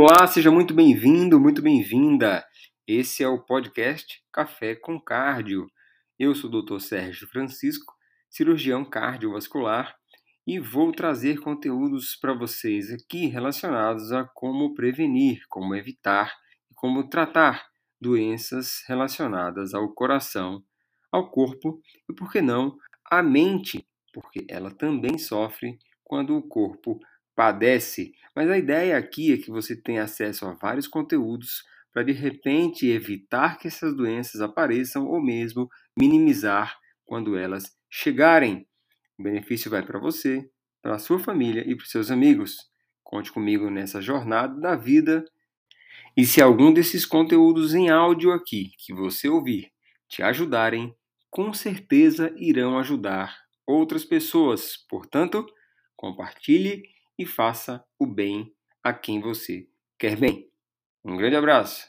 Olá, seja muito bem-vindo, muito bem-vinda. Esse é o podcast Café com Cardio. Eu sou o Dr. Sérgio Francisco, cirurgião cardiovascular, e vou trazer conteúdos para vocês aqui relacionados a como prevenir, como evitar e como tratar doenças relacionadas ao coração, ao corpo e, por que não, à mente, porque ela também sofre quando o corpo padece, mas a ideia aqui é que você tenha acesso a vários conteúdos para de repente evitar que essas doenças apareçam ou mesmo minimizar quando elas chegarem. O benefício vai para você, para a sua família e para os seus amigos. Conte comigo nessa jornada da vida. E se algum desses conteúdos em áudio aqui que você ouvir te ajudarem, com certeza irão ajudar outras pessoas. Portanto, compartilhe e faça o bem a quem você quer bem. Um grande abraço!